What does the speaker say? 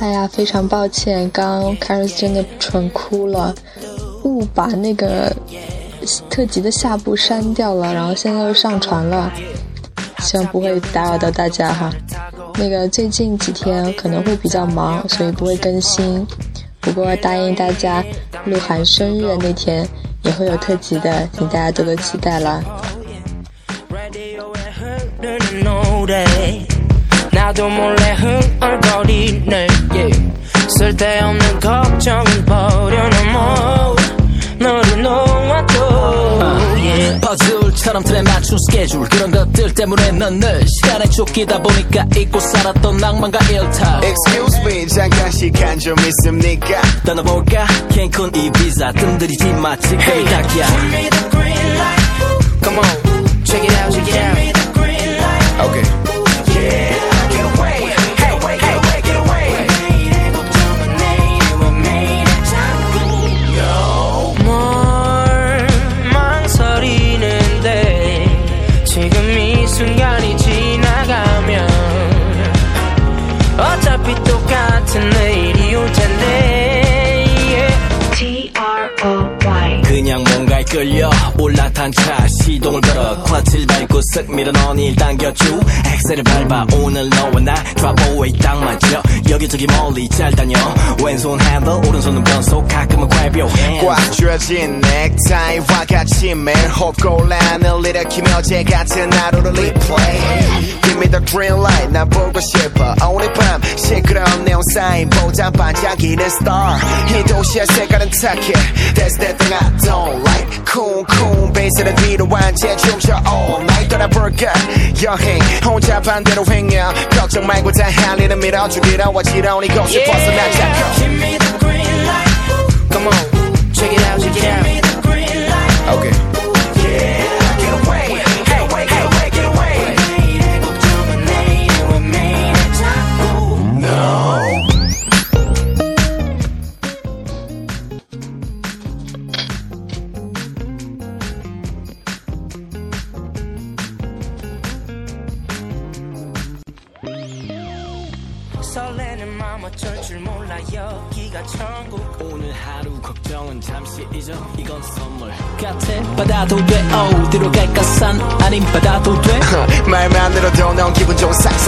哎呀，非常抱歉，刚 Caris 真的蠢哭了，误把那个特辑的下部删掉了，然后现在又上传了，希望不会打扰到大家哈。那个最近几天可能会比较忙，所以不会更新。不过答应大家，鹿晗生日那天也会有特辑的，请大家多多期待啦。 나도 몰래 흥얼거리네 yeah. 쓸데없는 걱정은 버려놓아 너를 놓아도 yeah. 퍼즐처럼 틀에 맞춘 스케줄. 그런 것들 때문에 넌늘 시간에 쫓기다 보니까 잊고 살았던 낭만과 일탈 Excuse me 잠깐 시간 좀 있습니까? 떠나볼까? 캔쿤 이비자. 뜸들이지 마 지금이 hey. 딱이야. Give me the green light. Come on 끌려 올라탄 차 시동을 걸어 클러치를 밟고 쓱 밀어 넣니 당겨줘 엑셀을 밟아 오늘 너와 나 away 딱 맞죠? 여기저기 멀리 잘 다녀 왼손 핸들 오른손은 변속 가끔은 hand. 꽉 쥐어진 넥타이와 같이 매일 헛골란을 일으키며 제 같은 하루를 replay Give me the green light 나 보고 싶어. 오늘 밤 시끄러운 네온 사인보다 반짝이는 star. 이 도시의 색깔은 타키 That's that thing I don't like 쿵쿵 베이스를 뒤로 완전 춤춰 all night. 떠나볼까 여행 혼자 반대로 횡령. 걱정 말고 다 할 일은 밀어주기로. 어지러운 이곳을 벗어나자고 Give me the green light. Come on 설레는 마음 어쩔 줄 몰라 여기가 천국. 오늘 하루 걱정은 잠시 잊어. 이건 선물 같아. 받아도 돼. 어디로 갈까 산. 아님 받아도 돼. 말만 들어도 넌 기분 좋은 Hey